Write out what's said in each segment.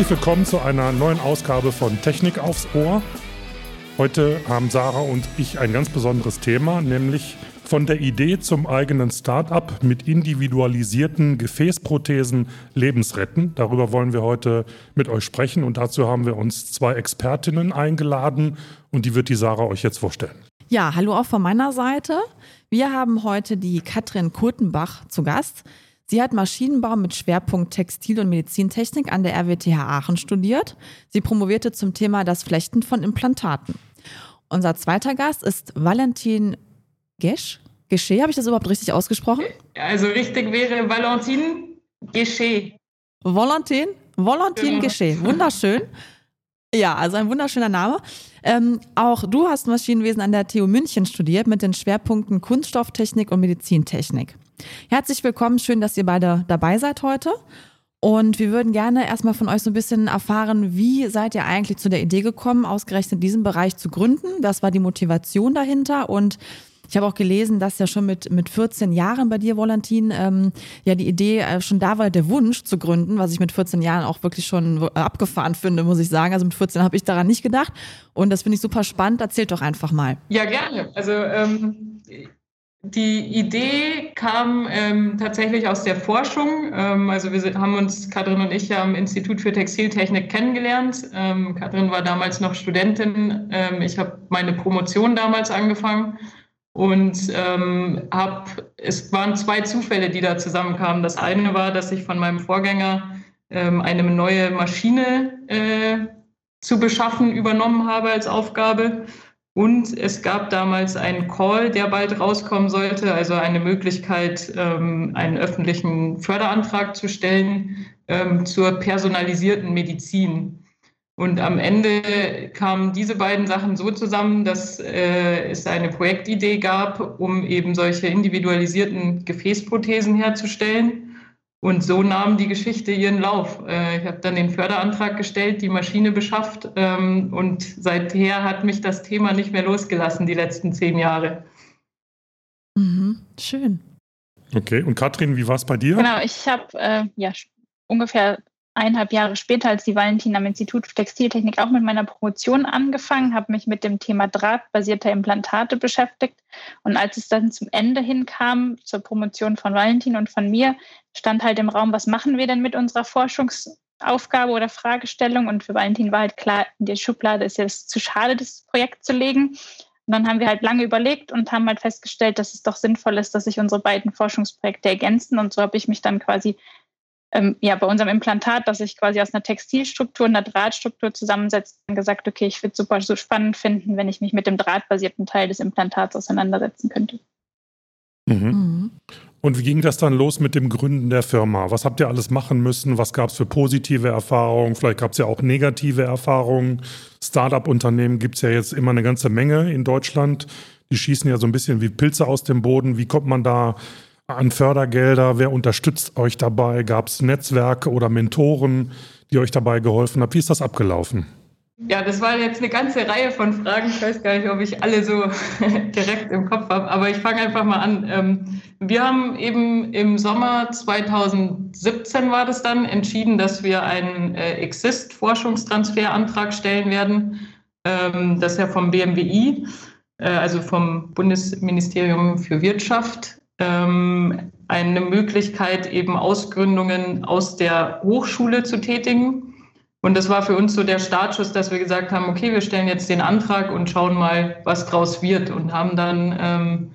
Herzlich willkommen zu einer neuen Ausgabe von Technik aufs Ohr. Heute haben Sarah und ich ein ganz besonderes Thema, nämlich von der Idee zum eigenen Start-up mit individualisierten Gefäßprothesen Lebensretten. Darüber wollen wir heute mit euch sprechen und dazu haben wir uns zwei Expertinnen eingeladen und die wird die Sarah euch jetzt vorstellen. Ja, hallo auch von meiner Seite. Wir haben heute die Katrin Kurtenbach zu Gast. Sie hat Maschinenbau mit Schwerpunkt Textil- und Medizintechnik an der RWTH Aachen studiert. Sie promovierte zum Thema das Flechten von Implantaten. Unser zweiter Gast ist Valentin Gesch. Gesche, habe ich das überhaupt richtig ausgesprochen? Also richtig wäre Valentin Gesche. Valentin? Valentin genau. Gesche. Wunderschön. Ja, also ein wunderschöner Name. Ähm, auch du hast Maschinenwesen an der TU München studiert mit den Schwerpunkten Kunststofftechnik und Medizintechnik. Herzlich willkommen, schön, dass ihr beide dabei seid heute. Und wir würden gerne erstmal von euch so ein bisschen erfahren, wie seid ihr eigentlich zu der Idee gekommen, ausgerechnet diesen Bereich zu gründen? Was war die Motivation dahinter? Und ich habe auch gelesen, dass ja schon mit, mit 14 Jahren bei dir, Valentin, ähm, ja die Idee äh, schon da war, der Wunsch zu gründen, was ich mit 14 Jahren auch wirklich schon abgefahren finde, muss ich sagen. Also mit 14 habe ich daran nicht gedacht. Und das finde ich super spannend. Erzählt doch einfach mal. Ja, gerne. Also ähm, die Idee kam ähm, tatsächlich aus der Forschung. Ähm, also wir haben uns, Katrin und ich, ja am Institut für Textiltechnik kennengelernt. Ähm, Katrin war damals noch Studentin. Ähm, ich habe meine Promotion damals angefangen und ähm, hab, es waren zwei Zufälle, die da zusammenkamen. Das eine war, dass ich von meinem Vorgänger ähm, eine neue Maschine äh, zu beschaffen übernommen habe als Aufgabe. Und es gab damals einen Call, der bald rauskommen sollte, also eine Möglichkeit, ähm, einen öffentlichen Förderantrag zu stellen ähm, zur personalisierten Medizin. Und am Ende kamen diese beiden Sachen so zusammen, dass äh, es eine Projektidee gab, um eben solche individualisierten Gefäßprothesen herzustellen. Und so nahm die Geschichte ihren Lauf. Äh, ich habe dann den Förderantrag gestellt, die Maschine beschafft ähm, und seither hat mich das Thema nicht mehr losgelassen, die letzten zehn Jahre. Mhm, schön. Okay, und Katrin, wie war es bei dir? Genau, ich habe äh, ja ungefähr eineinhalb Jahre später als die Valentin am Institut für Textiltechnik auch mit meiner Promotion angefangen, habe mich mit dem Thema drahtbasierter Implantate beschäftigt. Und als es dann zum Ende hinkam, zur Promotion von Valentin und von mir, stand halt im Raum, was machen wir denn mit unserer Forschungsaufgabe oder Fragestellung? Und für Valentin war halt klar, in der Schublade ist es zu schade, das Projekt zu legen. Und dann haben wir halt lange überlegt und haben halt festgestellt, dass es doch sinnvoll ist, dass sich unsere beiden Forschungsprojekte ergänzen. Und so habe ich mich dann quasi ähm, ja, bei unserem Implantat, das sich quasi aus einer Textilstruktur und einer Drahtstruktur zusammensetzt, gesagt, okay, ich würde es super so spannend finden, wenn ich mich mit dem drahtbasierten Teil des Implantats auseinandersetzen könnte. Mhm. Mhm. Und wie ging das dann los mit dem Gründen der Firma? Was habt ihr alles machen müssen? Was gab es für positive Erfahrungen? Vielleicht gab es ja auch negative Erfahrungen. Startup-Unternehmen gibt es ja jetzt immer eine ganze Menge in Deutschland. Die schießen ja so ein bisschen wie Pilze aus dem Boden. Wie kommt man da an Fördergelder? Wer unterstützt euch dabei? Gab es Netzwerke oder Mentoren, die euch dabei geholfen haben? Wie ist das abgelaufen? Ja, das war jetzt eine ganze Reihe von Fragen. Ich weiß gar nicht, ob ich alle so direkt im Kopf habe, aber ich fange einfach mal an. Ähm, wir haben eben im Sommer 2017 war das dann entschieden, dass wir einen äh, Exist-Forschungstransferantrag stellen werden. Ähm, das ist ja vom BMWI, äh, also vom Bundesministerium für Wirtschaft ähm, eine Möglichkeit, eben Ausgründungen aus der Hochschule zu tätigen. Und das war für uns so der Startschuss, dass wir gesagt haben, okay, wir stellen jetzt den Antrag und schauen mal, was draus wird. Und haben dann ähm,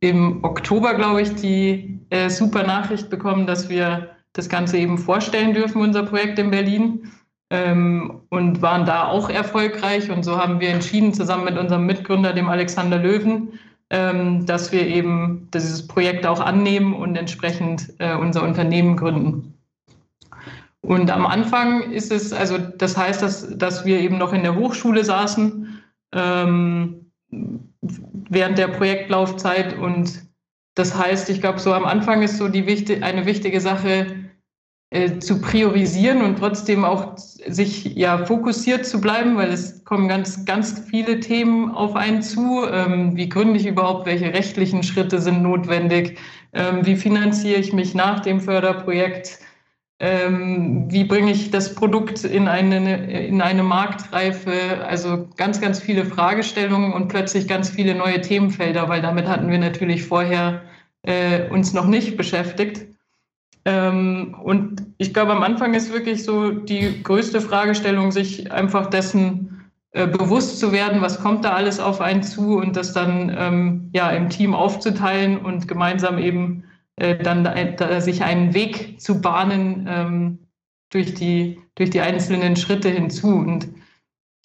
im Oktober, glaube ich, die äh, super Nachricht bekommen, dass wir das Ganze eben vorstellen dürfen, unser Projekt in Berlin. Ähm, und waren da auch erfolgreich. Und so haben wir entschieden, zusammen mit unserem Mitgründer, dem Alexander Löwen, dass wir eben dieses Projekt auch annehmen und entsprechend äh, unser Unternehmen gründen. Und am Anfang ist es, also das heißt, dass, dass wir eben noch in der Hochschule saßen ähm, während der Projektlaufzeit. Und das heißt, ich glaube, so am Anfang ist so die wichtig, eine wichtige Sache, äh, zu priorisieren und trotzdem auch sich ja fokussiert zu bleiben, weil es kommen ganz, ganz viele Themen auf einen zu. Ähm, wie gründe ich überhaupt? Welche rechtlichen Schritte sind notwendig? Ähm, wie finanziere ich mich nach dem Förderprojekt? ähm, wie bringe ich das Produkt in eine, in eine Marktreife? Also ganz, ganz viele Fragestellungen und plötzlich ganz viele neue Themenfelder, weil damit hatten wir natürlich vorher äh, uns noch nicht beschäftigt. Ähm, und ich glaube, am Anfang ist wirklich so die größte Fragestellung, sich einfach dessen äh, bewusst zu werden, was kommt da alles auf einen zu und das dann ähm, ja im Team aufzuteilen und gemeinsam eben äh, dann da, sich einen Weg zu bahnen ähm, durch, die, durch die einzelnen Schritte hinzu. Und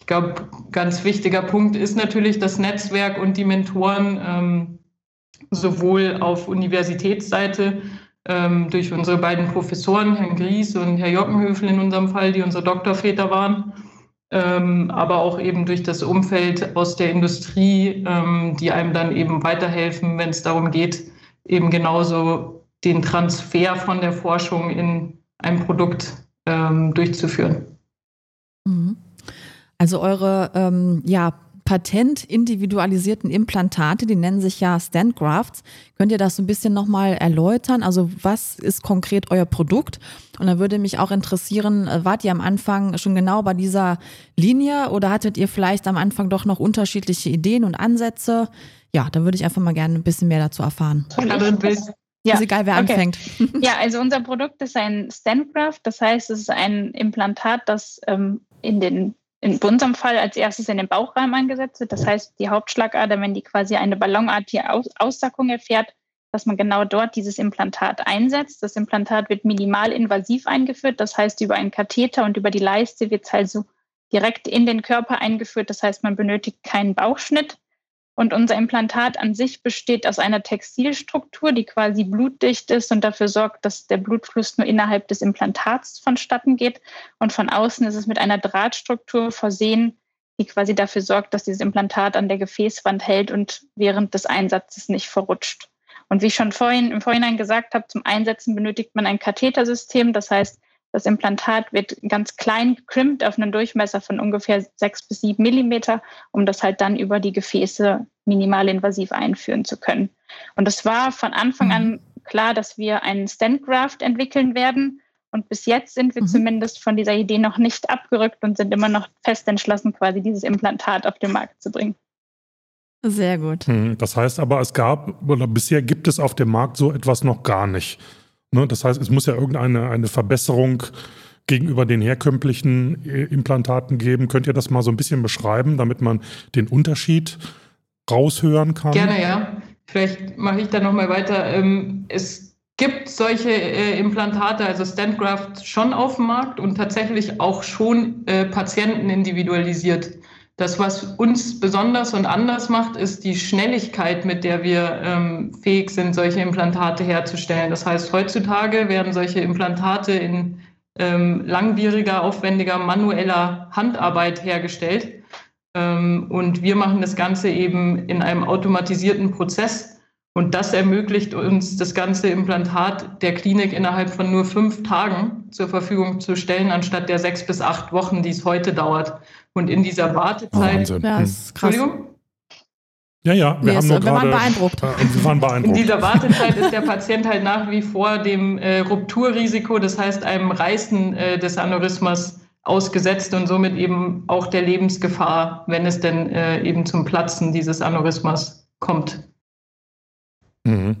ich glaube, ganz wichtiger Punkt ist natürlich das Netzwerk und die Mentoren, sowohl auf Universitätsseite ähm, durch unsere beiden Professoren, Herrn Gries und Herr Jockenhöfel in unserem Fall, die unsere Doktorväter waren, ähm, aber auch eben durch das Umfeld aus der Industrie, ähm, die einem dann eben weiterhelfen, wenn es darum geht, eben genauso den Transfer von der Forschung in ein Produkt ähm, durchzuführen. Mhm. Also eure ähm, ja, patentindividualisierten Implantate, die nennen sich ja Standgrafts. Könnt ihr das so ein bisschen nochmal erläutern? Also was ist konkret euer Produkt? Und da würde mich auch interessieren, äh, wart ihr am Anfang schon genau bei dieser Linie oder hattet ihr vielleicht am Anfang doch noch unterschiedliche Ideen und Ansätze? Ja, da würde ich einfach mal gerne ein bisschen mehr dazu erfahren. Ja. Ist egal, wer okay. anfängt. Ja, also unser Produkt ist ein Standgraft. Das heißt, es ist ein Implantat, das ähm, in den in unserem Fall als erstes in den Bauchraum angesetzt wird. Das heißt, die Hauptschlagader, wenn die quasi eine ballonartige Aus Aussackung erfährt, dass man genau dort dieses Implantat einsetzt. Das Implantat wird minimal invasiv eingeführt, das heißt über einen Katheter und über die Leiste wird es also direkt in den Körper eingeführt. Das heißt, man benötigt keinen Bauchschnitt. Und unser Implantat an sich besteht aus einer Textilstruktur, die quasi blutdicht ist und dafür sorgt, dass der Blutfluss nur innerhalb des Implantats vonstatten geht. Und von außen ist es mit einer Drahtstruktur versehen, die quasi dafür sorgt, dass dieses Implantat an der Gefäßwand hält und während des Einsatzes nicht verrutscht. Und wie ich schon vorhin im Vorhinein gesagt habe, zum Einsetzen benötigt man ein Kathetersystem. Das heißt, das Implantat wird ganz klein gekrimmt auf einen Durchmesser von ungefähr sechs bis sieben Millimeter, um das halt dann über die Gefäße minimalinvasiv einführen zu können. Und es war von Anfang an mhm. klar, dass wir einen Standgraft entwickeln werden. Und bis jetzt sind wir mhm. zumindest von dieser Idee noch nicht abgerückt und sind immer noch fest entschlossen, quasi dieses Implantat auf den Markt zu bringen. Sehr gut. Hm, das heißt aber, es gab oder bisher gibt es auf dem Markt so etwas noch gar nicht. Ne? Das heißt, es muss ja irgendeine eine Verbesserung gegenüber den herkömmlichen äh, Implantaten geben. Könnt ihr das mal so ein bisschen beschreiben, damit man den Unterschied raushören kann? Gerne, ja. Vielleicht mache ich da nochmal weiter. Ähm, es gibt solche äh, Implantate, also Standgraft, schon auf dem Markt und tatsächlich auch schon äh, Patienten individualisiert. Das, was uns besonders und anders macht, ist die Schnelligkeit, mit der wir ähm, fähig sind, solche Implantate herzustellen. Das heißt, heutzutage werden solche Implantate in ähm, langwieriger, aufwendiger, manueller Handarbeit hergestellt. Ähm, und wir machen das Ganze eben in einem automatisierten Prozess. Und das ermöglicht uns, das ganze Implantat der Klinik innerhalb von nur fünf Tagen zur Verfügung zu stellen, anstatt der sechs bis acht Wochen, die es heute dauert. Und in dieser Wartezeit. Wahnsinn. Ja, ist krass. Entschuldigung? Ja, ja, wir, nee, haben nur wir waren beeindruckt. Äh, wir waren beeindruckt. In dieser Wartezeit ist der Patient halt nach wie vor dem äh, Rupturrisiko, das heißt einem Reißen äh, des Aneurysmas ausgesetzt und somit eben auch der Lebensgefahr, wenn es denn äh, eben zum Platzen dieses Aneurysmas kommt. Mhm.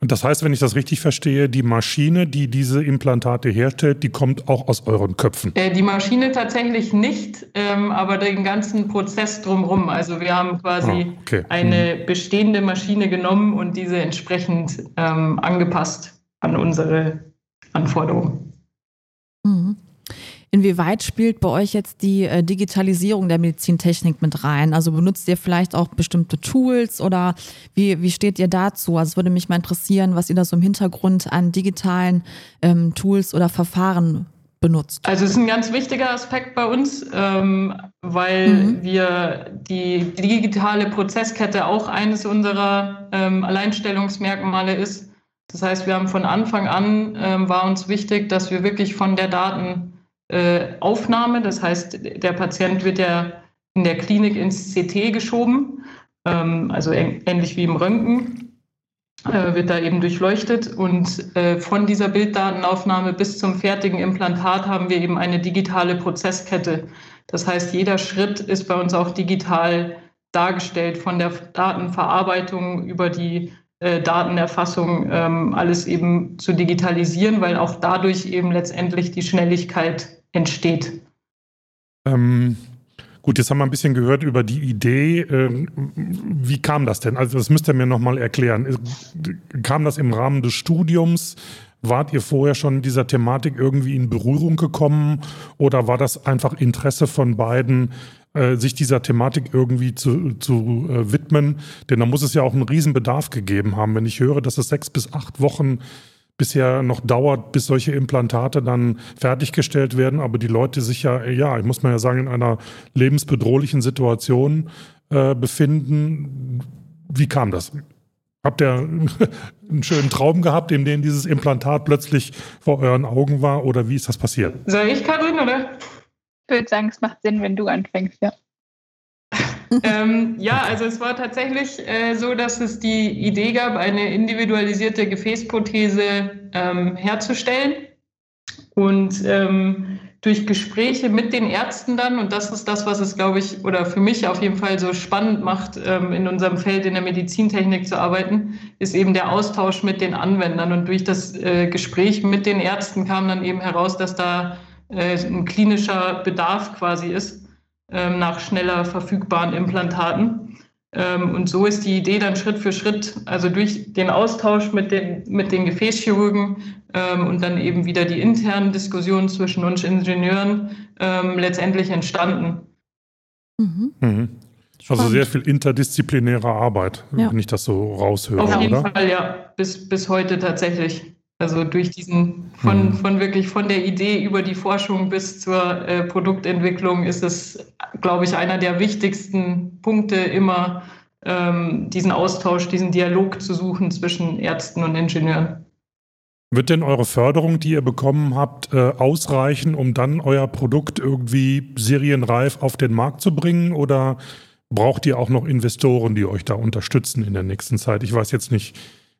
Und das heißt, wenn ich das richtig verstehe, die Maschine, die diese Implantate herstellt, die kommt auch aus euren Köpfen? Äh, die Maschine tatsächlich nicht, ähm, aber den ganzen Prozess drumherum. Also wir haben quasi ah, okay. eine mhm. bestehende Maschine genommen und diese entsprechend ähm, angepasst an unsere Anforderungen. Mhm. Inwieweit spielt bei euch jetzt die äh, Digitalisierung der Medizintechnik mit rein? Also benutzt ihr vielleicht auch bestimmte Tools oder wie, wie steht ihr dazu? Also es würde mich mal interessieren, was ihr da so im Hintergrund an digitalen ähm, Tools oder Verfahren benutzt. Also es ist ein ganz wichtiger Aspekt bei uns, ähm, weil mhm. wir die, die, digitale Prozesskette auch eines unserer ähm, Alleinstellungsmerkmale ist. Das heißt, wir haben von Anfang an ähm, war uns wichtig, dass wir wirklich von der Daten äh, Aufnahme. Das heißt, der Patient wird ja in der Klinik ins CT geschoben, ähm, also ähnlich wie im Röntgen. äh, wird da eben durchleuchtet. Und äh, von dieser Bilddatenaufnahme bis zum fertigen Implantat haben wir eben eine digitale Prozesskette. Das heißt, jeder Schritt ist bei uns auch digital dargestellt, von der Datenverarbeitung über die äh, Datenerfassung, ähm, alles eben zu digitalisieren, weil auch dadurch eben letztendlich die Schnelligkeit entsteht. Ähm, Gut, jetzt haben wir ein bisschen gehört über die Idee. Ähm, wie kam das denn? Also das müsst ihr mir nochmal erklären. Kam das im Rahmen des Studiums? Wart ihr vorher schon in dieser Thematik irgendwie in Berührung gekommen oder war das einfach Interesse von beiden, äh, sich dieser Thematik irgendwie zu, zu äh, widmen? Denn da muss es ja auch einen Riesenbedarf gegeben haben. Wenn ich höre, dass es sechs bis acht Wochen bisher noch dauert, bis solche Implantate dann fertiggestellt werden, aber die Leute sich ja, ja, ich muss mal ja sagen, in einer lebensbedrohlichen Situation äh, befinden. Wie kam das? Habt ihr einen schönen Traum gehabt, in dem dieses Implantat plötzlich vor euren Augen war oder wie ist das passiert? Soll ich, Karin, oder? Ich würde sagen, es macht Sinn, wenn du anfängst, ja. Ähm, ja, also es war tatsächlich äh, so, dass es die Idee gab, eine individualisierte Gefäßprothese ähm, herzustellen. Und ähm, durch Gespräche mit den Ärzten dann, und das ist das, was es, glaube ich, oder für mich auf jeden Fall so spannend macht, ähm, in unserem Feld in der Medizintechnik zu arbeiten, ist eben der Austausch mit den Anwendern. Und durch das äh, Gespräch mit den Ärzten kam dann eben heraus, dass da äh, ein klinischer Bedarf quasi ist nach schneller verfügbaren Implantaten. Ähm, und so ist die Idee dann Schritt für Schritt, also durch den Austausch mit den, mit den Gefäßchirurgen ähm, und dann eben wieder die internen Diskussionen zwischen uns Ingenieuren ähm, letztendlich entstanden. Mhm. Mhm. Also sehr viel interdisziplinäre Arbeit, ja. wenn ich das so raushöre. Auf jeden oder? Fall, ja, bis, bis heute tatsächlich. Also durch diesen, von, mhm. von wirklich von der Idee über die Forschung bis zur äh, Produktentwicklung ist es, glaube ich, einer der wichtigsten Punkte immer, ähm, diesen Austausch, diesen Dialog zu suchen zwischen Ärzten und Ingenieuren. Wird denn eure Förderung, die ihr bekommen habt, äh, ausreichen, um dann euer Produkt irgendwie serienreif auf den Markt zu bringen? Oder braucht ihr auch noch Investoren, die euch da unterstützen in der nächsten Zeit? Ich weiß jetzt nicht,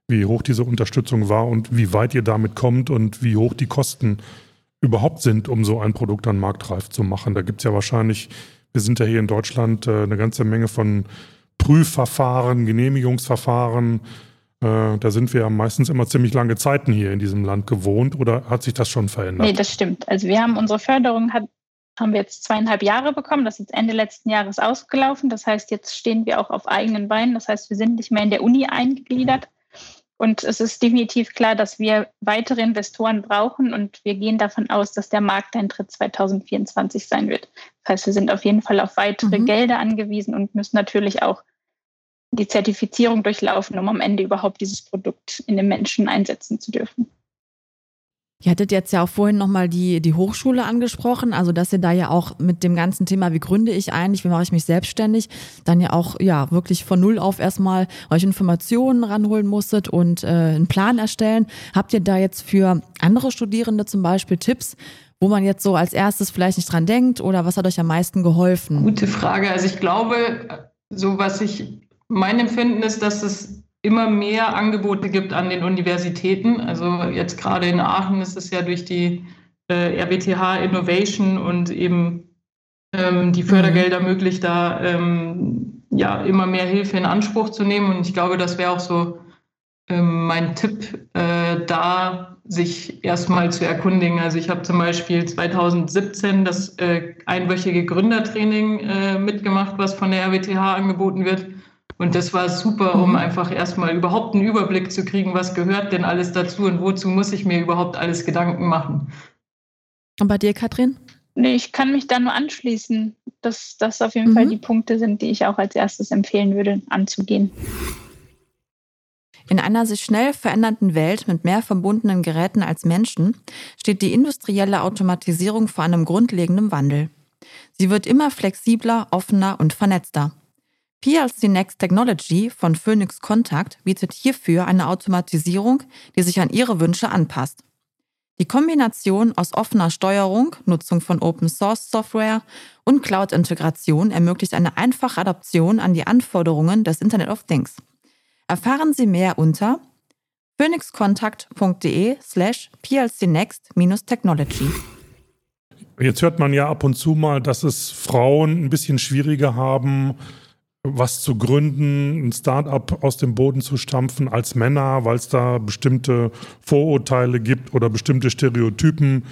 wie hoch diese Unterstützung war und wie weit ihr damit kommt und wie hoch die Kosten überhaupt sind, um so ein Produkt dann marktreif zu machen. Da gibt es ja wahrscheinlich, wir sind ja hier in Deutschland äh, eine ganze Menge von Prüfverfahren, Genehmigungsverfahren. Äh, da sind wir ja meistens immer ziemlich lange Zeiten hier in diesem Land gewohnt oder hat sich das schon verändert? Nee, das stimmt. Also wir haben unsere Förderung hat, haben wir jetzt zweieinhalb Jahre bekommen. Das ist jetzt Ende letzten Jahres ausgelaufen. Das heißt, jetzt stehen wir auch auf eigenen Beinen. Das heißt, wir sind nicht mehr in der Uni eingegliedert, und es ist definitiv klar, dass wir weitere Investoren brauchen und wir gehen davon aus, dass der Markteintritt 2024 sein wird. Das heißt, wir sind auf jeden Fall auf weitere mhm. Gelder angewiesen und müssen natürlich auch die Zertifizierung durchlaufen, um am Ende überhaupt dieses Produkt in den Menschen einsetzen zu dürfen. Ihr hattet jetzt ja auch vorhin nochmal die, die Hochschule angesprochen, also dass ihr da ja auch mit dem ganzen Thema, wie gründe ich eigentlich, wie mache ich mich selbstständig, dann ja auch ja wirklich von null auf erstmal euch Informationen ranholen musstet und äh, einen Plan erstellen. Habt ihr da jetzt für andere Studierende zum Beispiel Tipps, wo man jetzt so als erstes vielleicht nicht dran denkt oder was hat euch am meisten geholfen? Gute Frage. Also ich glaube, so was ich mein Empfinden ist, dass es immer mehr Angebote gibt an den Universitäten. Also jetzt gerade in Aachen ist es ja durch die äh, RWTH Innovation und eben ähm, die Fördergelder mhm. möglich, da ähm, ja immer mehr Hilfe in Anspruch zu nehmen. Und ich glaube, das wäre auch so ähm, mein Tipp, äh, da sich erstmal zu erkundigen. Also ich habe zum Beispiel 2017 das äh, einwöchige Gründertraining äh, mitgemacht, was von der RWTH angeboten wird. Und das war super, um mhm. einfach erstmal überhaupt einen Überblick zu kriegen, was gehört denn alles dazu und wozu muss ich mir überhaupt alles Gedanken machen. Und bei dir, Katrin? Nee, ich kann mich da nur anschließen, dass das auf jeden mhm. Fall die Punkte sind, die ich auch als erstes empfehlen würde, anzugehen. In einer sich schnell verändernden Welt mit mehr verbundenen Geräten als Menschen steht die industrielle Automatisierung vor einem grundlegenden Wandel. Sie wird immer flexibler, offener und vernetzter. PLC Next Technology von Phoenix Contact bietet hierfür eine Automatisierung, die sich an Ihre Wünsche anpasst. Die Kombination aus offener Steuerung, Nutzung von Open Source Software und Cloud-Integration ermöglicht eine einfache Adaption an die Anforderungen des Internet of Things. Erfahren Sie mehr unter phoenixkontakt.de slash plcnext-technology. Jetzt hört man ja ab und zu mal, dass es Frauen ein bisschen schwieriger haben, was zu gründen, ein Start-up aus dem Boden zu stampfen als Männer, weil es da bestimmte Vorurteile gibt oder bestimmte Stereotypen,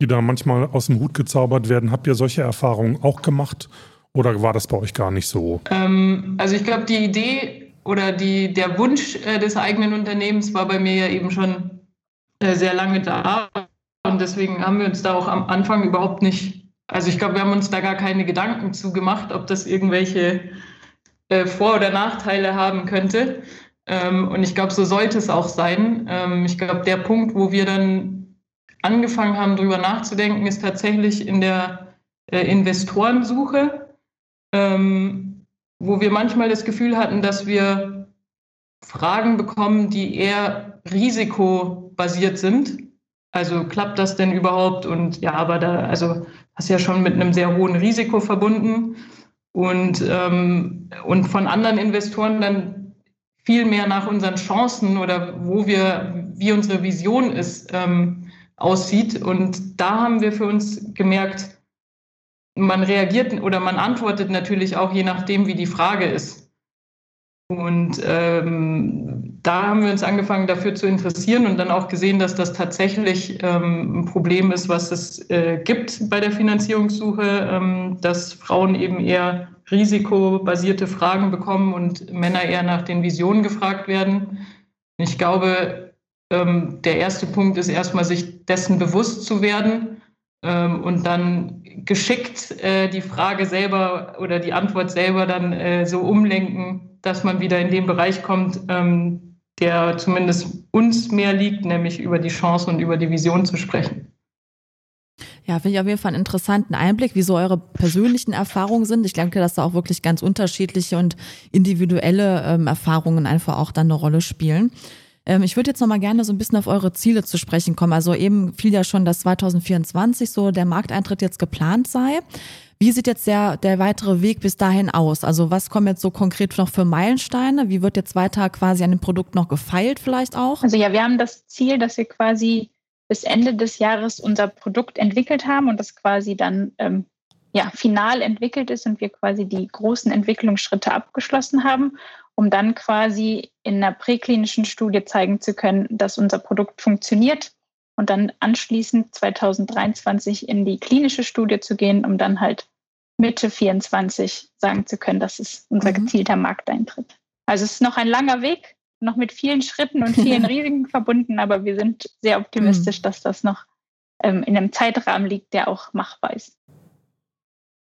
die da manchmal aus dem Hut gezaubert werden. Habt ihr solche Erfahrungen auch gemacht oder war das bei euch gar nicht so? Ähm, also ich glaube, die Idee oder die, der Wunsch äh, des eigenen Unternehmens war bei mir ja eben schon äh, sehr lange da. Und deswegen haben wir uns da auch am Anfang überhaupt nicht, also ich glaube, wir haben uns da gar keine Gedanken zu gemacht, ob das irgendwelche äh, Vor- oder Nachteile haben könnte. Ähm, und ich glaube, so sollte es auch sein. Ähm, ich glaube, der Punkt, wo wir dann angefangen haben, darüber nachzudenken, ist tatsächlich in der äh, Investorensuche, ähm, wo wir manchmal das Gefühl hatten, dass wir Fragen bekommen, die eher risikobasiert sind. Also klappt das denn überhaupt? Und ja, aber da, also das ist ja schon mit einem sehr hohen Risiko verbunden und, ähm, und von anderen Investoren dann viel mehr nach unseren Chancen oder wo wir, wie unsere Vision ist, ähm, aussieht. Und da haben wir für uns gemerkt, man reagiert oder man antwortet natürlich auch je nachdem, wie die Frage ist. Und ähm, da haben wir uns angefangen dafür zu interessieren und dann auch gesehen, dass das tatsächlich ähm, ein Problem ist, was es äh, gibt bei der Finanzierungssuche, ähm, dass Frauen eben eher risikobasierte Fragen bekommen und Männer eher nach den Visionen gefragt werden. Ich glaube, ähm, der erste Punkt ist erstmal, sich dessen bewusst zu werden ähm, und dann geschickt äh, die Frage selber oder die Antwort selber dann äh, so umlenken, dass man wieder in den Bereich kommt, ähm, der zumindest uns mehr liegt, nämlich über die Chance und über die Vision zu sprechen. Ja, finde ich auf jeden Fall einen interessanten Einblick, wie so eure persönlichen Erfahrungen sind. Ich denke, dass da auch wirklich ganz unterschiedliche und individuelle ähm, Erfahrungen einfach auch dann eine Rolle spielen. Ähm, ich würde jetzt noch mal gerne so ein bisschen auf eure Ziele zu sprechen kommen. Also eben fiel ja schon, dass 2024 so der Markteintritt jetzt geplant sei. Wie sieht jetzt der, der weitere Weg bis dahin aus? Also was kommen jetzt so konkret noch für Meilensteine? Wie wird jetzt weiter quasi an dem Produkt noch gefeilt vielleicht auch? Also ja, wir haben das Ziel, dass wir quasi bis Ende des Jahres unser Produkt entwickelt haben und das quasi dann ähm, ja, final entwickelt ist und wir quasi die großen Entwicklungsschritte abgeschlossen haben, um dann quasi in einer präklinischen Studie zeigen zu können, dass unser Produkt funktioniert und dann anschließend 2023 in die klinische Studie zu gehen, um dann halt Mitte 24 sagen zu können, das ist unser mhm. gezielter Markteintritt. Also es ist noch ein langer Weg, noch mit vielen Schritten und vielen Risiken verbunden, aber wir sind sehr optimistisch, mhm. dass das noch ähm, in einem Zeitrahmen liegt, der auch machbar ist.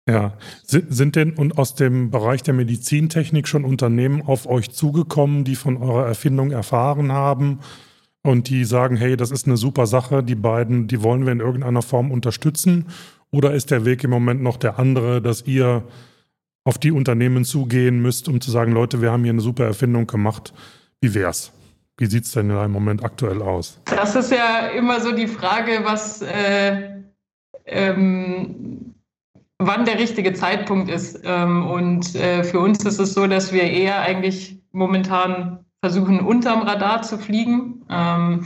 Ja, sind, sind denn und aus dem Bereich der Medizintechnik schon Unternehmen auf euch zugekommen, die von eurer Erfindung erfahren haben und die sagen, hey, das ist eine super Sache, die beiden, die wollen wir in irgendeiner Form unterstützen? Oder ist der Weg im Moment noch der andere, dass ihr auf die Unternehmen zugehen müsst, um zu sagen, Leute, wir haben hier eine super Erfindung gemacht. Wie wär's? Wie sieht es denn in einem Moment aktuell aus? Das ist ja immer so die Frage, was äh, ähm, wann der richtige Zeitpunkt ist. Ähm, und äh, für uns ist es so, dass wir eher eigentlich momentan versuchen, unterm Radar zu fliegen. Ähm,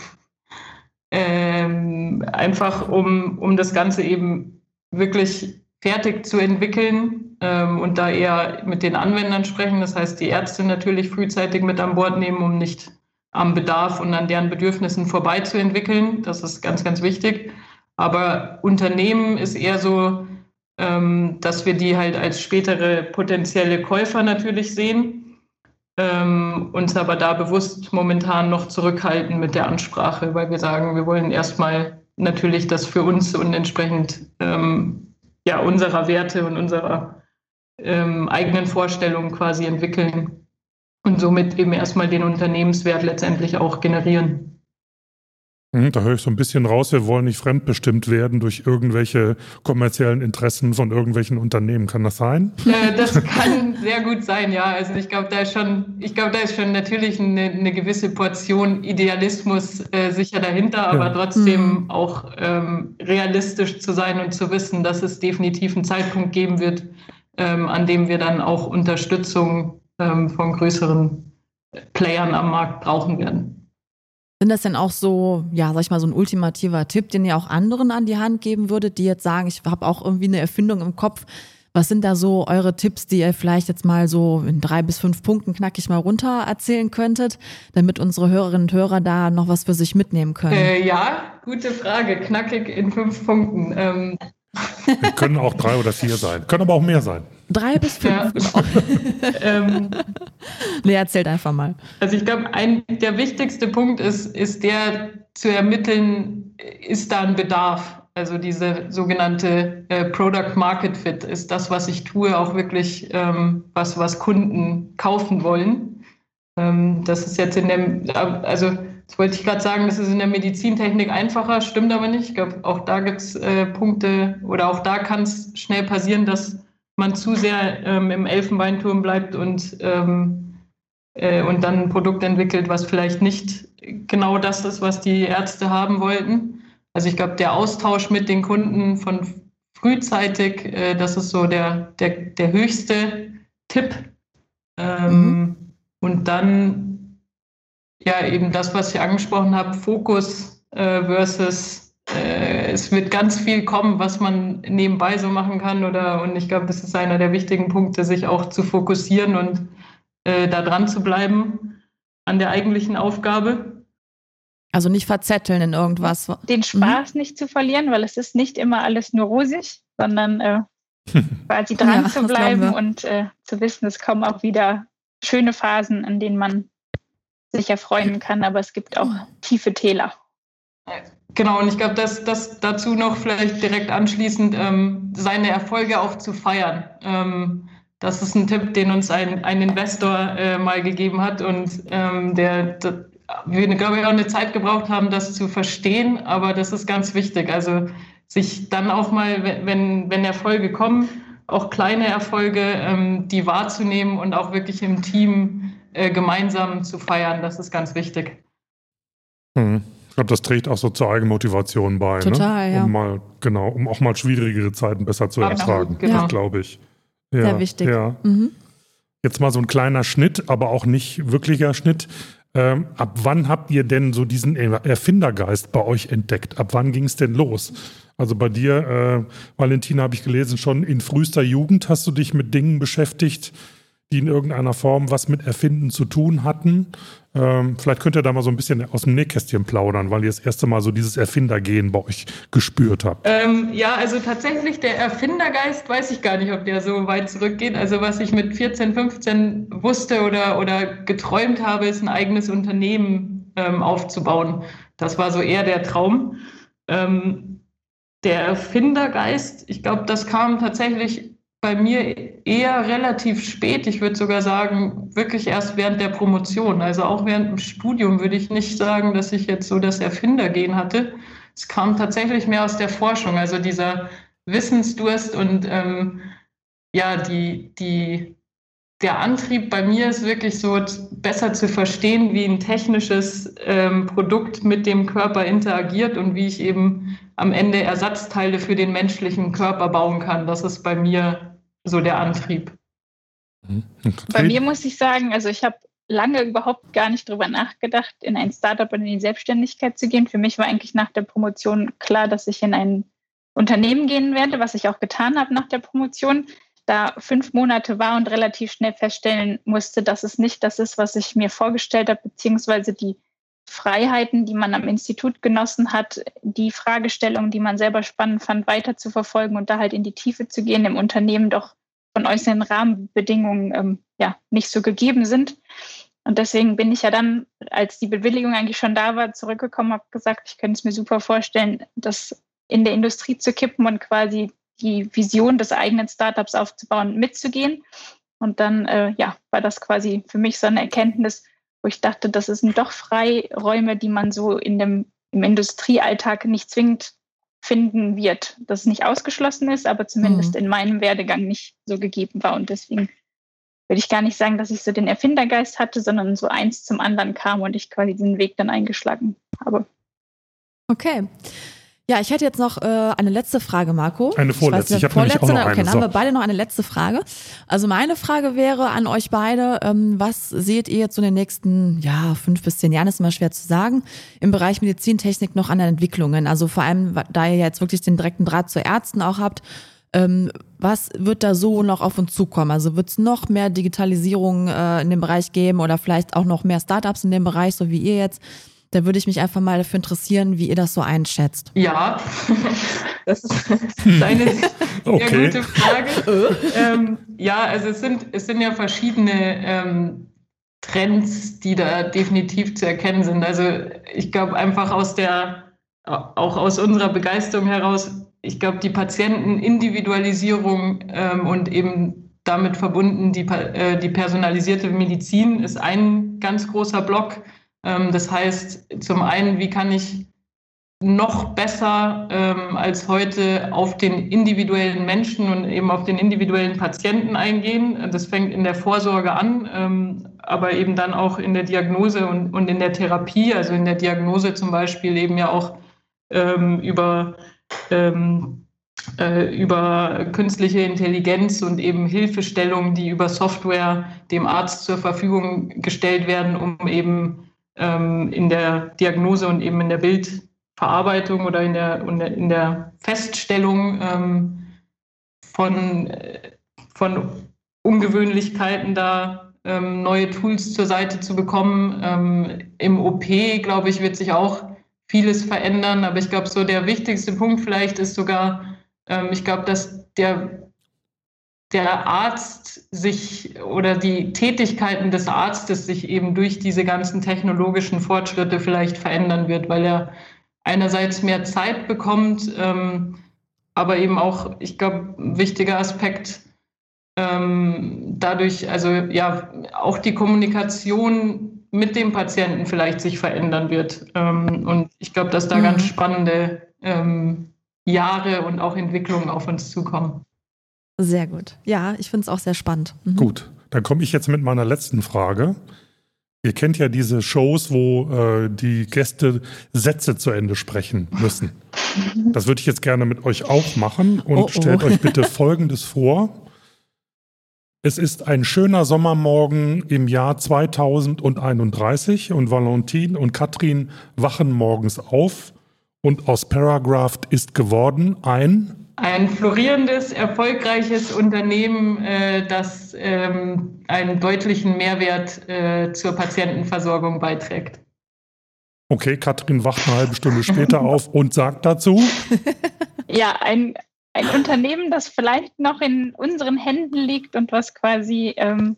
ähm, einfach um, um das Ganze eben wirklich fertig zu entwickeln ähm, und da eher mit den Anwendern sprechen. Das heißt, die Ärzte natürlich frühzeitig mit an Bord nehmen, um nicht am Bedarf und an deren Bedürfnissen vorbeizuentwickeln. Das ist ganz, ganz wichtig. Aber Unternehmen ist eher so, ähm, dass wir die halt als spätere potenzielle Käufer natürlich sehen ähm, uns aber da bewusst momentan noch zurückhalten mit der Ansprache, weil wir sagen, wir wollen erstmal natürlich das für uns und entsprechend ähm, ja, unserer Werte und unserer ähm, eigenen Vorstellungen quasi entwickeln und somit eben erstmal den Unternehmenswert letztendlich auch generieren. Hm, da höre ich so ein bisschen raus, wir wollen nicht fremdbestimmt werden durch irgendwelche kommerziellen Interessen von irgendwelchen Unternehmen. Kann das sein? Äh, das kann sehr gut sein, ja. Also ich glaube, da ist schon, ich glaube, da ist schon natürlich eine, eine gewisse Portion Idealismus äh, sicher dahinter, aber ja. trotzdem mhm. auch ähm, realistisch zu sein und zu wissen, dass es definitiv einen Zeitpunkt geben wird, ähm, an dem wir dann auch Unterstützung ähm, von größeren Playern am Markt brauchen werden. Sind das denn auch so, ja, sag ich mal, so ein ultimativer Tipp, den ihr auch anderen an die Hand geben würdet, die jetzt sagen, ich habe auch irgendwie eine Erfindung im Kopf. Was sind da so eure Tipps, die ihr vielleicht jetzt mal so in drei bis fünf Punkten knackig mal runter erzählen könntet, damit unsere Hörerinnen und Hörer da noch was für sich mitnehmen können? Äh, ja, gute Frage. Knackig in fünf Punkten. Ähm, können auch drei oder vier sein, können aber auch mehr sein. Drei bis fünf, ja. genau. ähm, nee, erzählt einfach mal. Also ich glaube, ein der wichtigste Punkt ist, ist der zu ermitteln, ist da ein Bedarf? Also diese sogenannte äh, Product Market Fit ist das, was ich tue, auch wirklich ähm, was, was Kunden kaufen wollen. Ähm, das ist jetzt in dem, also das wollte ich gerade sagen, das ist in der Medizintechnik einfacher, stimmt aber nicht. Ich glaube, auch da gibt es äh, Punkte oder auch da kann es schnell passieren, dass man zu sehr ähm, im Elfenbeinturm bleibt und, ähm, äh, und dann ein Produkt entwickelt, was vielleicht nicht genau das ist, was die Ärzte haben wollten. Also ich glaube, der Austausch mit den Kunden von frühzeitig, äh, das ist so der, der, der höchste Tipp. Ähm, mhm. Und dann ja eben das, was ich angesprochen habe, Fokus äh, versus äh, es wird ganz viel kommen, was man nebenbei so machen kann oder und ich glaube, das ist einer der wichtigen Punkte, sich auch zu fokussieren und äh, da dran zu bleiben an der eigentlichen Aufgabe. Also nicht verzetteln in irgendwas. Den mhm. Spaß mhm. nicht zu verlieren, weil es ist nicht immer alles nur rosig, sondern äh, quasi dran ja, zu bleiben und äh, zu wissen, es kommen auch wieder schöne Phasen, in denen man sich erfreuen kann, aber es gibt auch tiefe Täler. Genau, und ich glaube, dass das dazu noch vielleicht direkt anschließend ähm, seine Erfolge auch zu feiern. Ähm, das ist ein Tipp, den uns ein, ein Investor äh, mal gegeben hat und ähm, der, der, wir, glaube ich, auch eine Zeit gebraucht haben, das zu verstehen, aber das ist ganz wichtig. Also sich dann auch mal, wenn, wenn Erfolge kommen, auch kleine Erfolge, ähm, die wahrzunehmen und auch wirklich im Team äh, gemeinsam zu feiern. Das ist ganz wichtig. Hm. Ich glaube, das trägt auch so zur Eigenmotivation bei. Ne? Total, ne? ja. Um mal, genau, um auch mal schwierigere Zeiten besser zu ertragen, genau. glaube ich. Ja, Sehr wichtig. Ja. Mhm. Jetzt mal so ein kleiner Schnitt, aber auch nicht wirklicher Schnitt. Ähm, ab wann habt ihr denn so diesen Erfindergeist bei euch entdeckt? Ab wann ging es denn los? Also bei dir, äh, Valentina, habe ich gelesen, schon in frühester Jugend hast du dich mit Dingen beschäftigt, die in irgendeiner Form was mit Erfinden zu tun hatten. Ähm, vielleicht könnt ihr da mal so ein bisschen aus dem Nähkästchen plaudern, weil ihr das erste Mal so dieses Erfindergehen bei euch gespürt habt. Ähm, ja, also tatsächlich der Erfindergeist weiß ich gar nicht, ob der so weit zurückgeht. Also was ich mit 14, 15 wusste oder, oder geträumt habe, ist ein eigenes Unternehmen ähm, aufzubauen. Das war so eher der Traum. Ähm, der Erfindergeist, ich glaube, das kam tatsächlich bei mir eher relativ spät. Ich würde sogar sagen, wirklich erst während der Promotion. Also auch während dem Studium würde ich nicht sagen, dass ich jetzt so das Erfindergehen hatte. Es kam tatsächlich mehr aus der Forschung, also dieser Wissensdurst und ähm, ja, die, die, der Antrieb bei mir ist wirklich so, besser zu verstehen, wie ein technisches ähm, Produkt mit dem Körper interagiert und wie ich eben am Ende Ersatzteile für den menschlichen Körper bauen kann. Das ist bei mir so der Antrieb. Mhm. Bei mir muss ich sagen, also ich habe lange überhaupt gar nicht darüber nachgedacht, in ein Startup oder in die Selbstständigkeit zu gehen. Für mich war eigentlich nach der Promotion klar, dass ich in ein Unternehmen gehen werde, was ich auch getan habe nach der Promotion. Da fünf Monate war und relativ schnell feststellen musste, dass es nicht das ist, was ich mir vorgestellt habe, beziehungsweise die Freiheiten, die man am Institut genossen hat, die Fragestellungen, die man selber spannend fand, weiter zu verfolgen und da halt in die Tiefe zu gehen, im Unternehmen doch von äußeren Rahmenbedingungen ähm, ja, nicht so gegeben sind. Und deswegen bin ich ja dann, als die Bewilligung eigentlich schon da war, zurückgekommen, habe gesagt, ich könnte es mir super vorstellen, das in der Industrie zu kippen und quasi die Vision des eigenen Startups aufzubauen, mitzugehen. Und dann äh, ja, war das quasi für mich so eine Erkenntnis, wo ich dachte, das sind doch Freiräume, die man so in dem, im Industriealltag nicht zwingend finden wird. Dass es nicht ausgeschlossen ist, aber zumindest mhm. in meinem Werdegang nicht so gegeben war. Und deswegen würde ich gar nicht sagen, dass ich so den Erfindergeist hatte, sondern so eins zum anderen kam und ich quasi diesen Weg dann eingeschlagen habe. Okay. Ja, ich hätte jetzt noch äh, eine letzte Frage, Marco. Eine vorletzte. Ich, ich habe vorletzte, auch noch eine. Okay, dann haben wir beide noch eine letzte Frage. Also meine Frage wäre an euch beide, ähm, was seht ihr jetzt so in den nächsten, ja, fünf bis zehn Jahren, ist immer schwer zu sagen, im Bereich Medizintechnik noch an Entwicklungen? Also vor allem, da ihr jetzt wirklich den direkten Draht zu Ärzten auch habt, ähm, was wird da so noch auf uns zukommen? Also wird es noch mehr Digitalisierung äh, in dem Bereich geben oder vielleicht auch noch mehr Startups in dem Bereich, so wie ihr jetzt? Da würde ich mich einfach mal dafür interessieren, wie ihr das so einschätzt. Ja, das ist eine sehr okay. gute Frage. ähm, ja, also es sind, es sind ja verschiedene ähm, Trends, die da definitiv zu erkennen sind. Also ich glaube einfach aus der, auch aus unserer Begeisterung heraus, ich glaube, die Patientenindividualisierung ähm, und eben damit verbunden die, äh, die personalisierte Medizin ist ein ganz großer Block das heißt, zum einen, wie kann ich noch besser ähm, als heute auf den individuellen Menschen und eben auf den individuellen Patienten eingehen. Das fängt in der Vorsorge an, ähm, aber eben dann auch in der Diagnose und, und in der Therapie. Also in der Diagnose zum Beispiel eben ja auch ähm, über, ähm, äh, über künstliche Intelligenz und eben Hilfestellungen, die über Software dem Arzt zur Verfügung gestellt werden, um eben ähm, in der Diagnose und eben in der Bildverarbeitung oder in der, in der Feststellung ähm, von, äh, von Ungewöhnlichkeiten da ähm, neue Tools zur Seite zu bekommen. Ähm, Im OP, glaube ich, wird sich auch vieles verändern, aber ich glaube, so der wichtigste Punkt vielleicht ist sogar, ähm, ich glaube, dass der der Arzt sich oder die Tätigkeiten des Arztes sich eben durch diese ganzen technologischen Fortschritte vielleicht verändern wird, weil er einerseits mehr Zeit bekommt, ähm, aber eben auch, ich glaube, ein wichtiger Aspekt, ähm, dadurch, also ja, auch die Kommunikation mit dem Patienten vielleicht sich verändern wird. Ähm, und ich glaube, dass da mhm. ganz spannende ähm, Jahre und auch Entwicklungen auf uns zukommen. Sehr gut. Ja, ich finde es auch sehr spannend. Mhm. Gut, dann komme ich jetzt mit meiner letzten Frage. Ihr kennt ja diese Shows, wo äh, die Gäste Sätze zu Ende sprechen müssen. Das würde ich jetzt gerne mit euch auch machen und oh, oh. stellt euch bitte Folgendes vor. Es ist ein schöner Sommermorgen im Jahr 2031 und Valentin und Katrin wachen morgens auf und aus Paragraph ist geworden ein ein florierendes, erfolgreiches Unternehmen, äh, das ähm, einen deutlichen Mehrwert äh, zur Patientenversorgung beiträgt. Okay, Katrin wacht eine halbe Stunde später auf und sagt dazu. Ja, ein, ein Unternehmen, das vielleicht noch in unseren Händen liegt und was quasi ähm,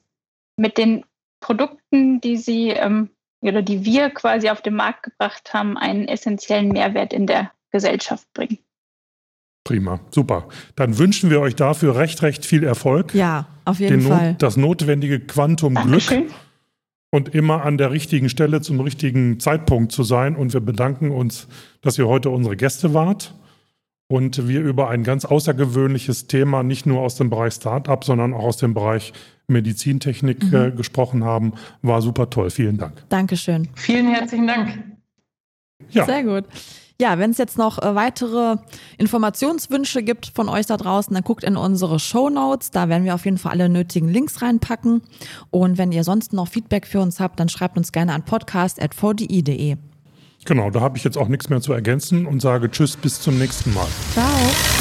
mit den Produkten, die sie ähm, oder die wir quasi auf den Markt gebracht haben, einen essentiellen Mehrwert in der Gesellschaft bringen. Prima, super. Dann wünschen wir euch dafür recht, recht viel Erfolg. Ja, auf jeden Fall. das notwendige Quantum Glück und immer an der richtigen Stelle zum richtigen Zeitpunkt zu sein. Und wir bedanken uns, dass ihr heute unsere Gäste wart und wir über ein ganz außergewöhnliches Thema nicht nur aus dem Bereich Startup, sondern auch aus dem Bereich Medizintechnik mhm. äh, gesprochen haben. War super toll. Vielen Dank. Dankeschön. Vielen herzlichen Dank. Ja. Sehr gut. Ja, wenn es jetzt noch äh, weitere Informationswünsche gibt von euch da draußen, dann guckt in unsere Show Notes. Da werden wir auf jeden Fall alle nötigen Links reinpacken. Und wenn ihr sonst noch Feedback für uns habt, dann schreibt uns gerne an podcast.vdi.de. Genau, da habe ich jetzt auch nichts mehr zu ergänzen und sage Tschüss, bis zum nächsten Mal. Ciao.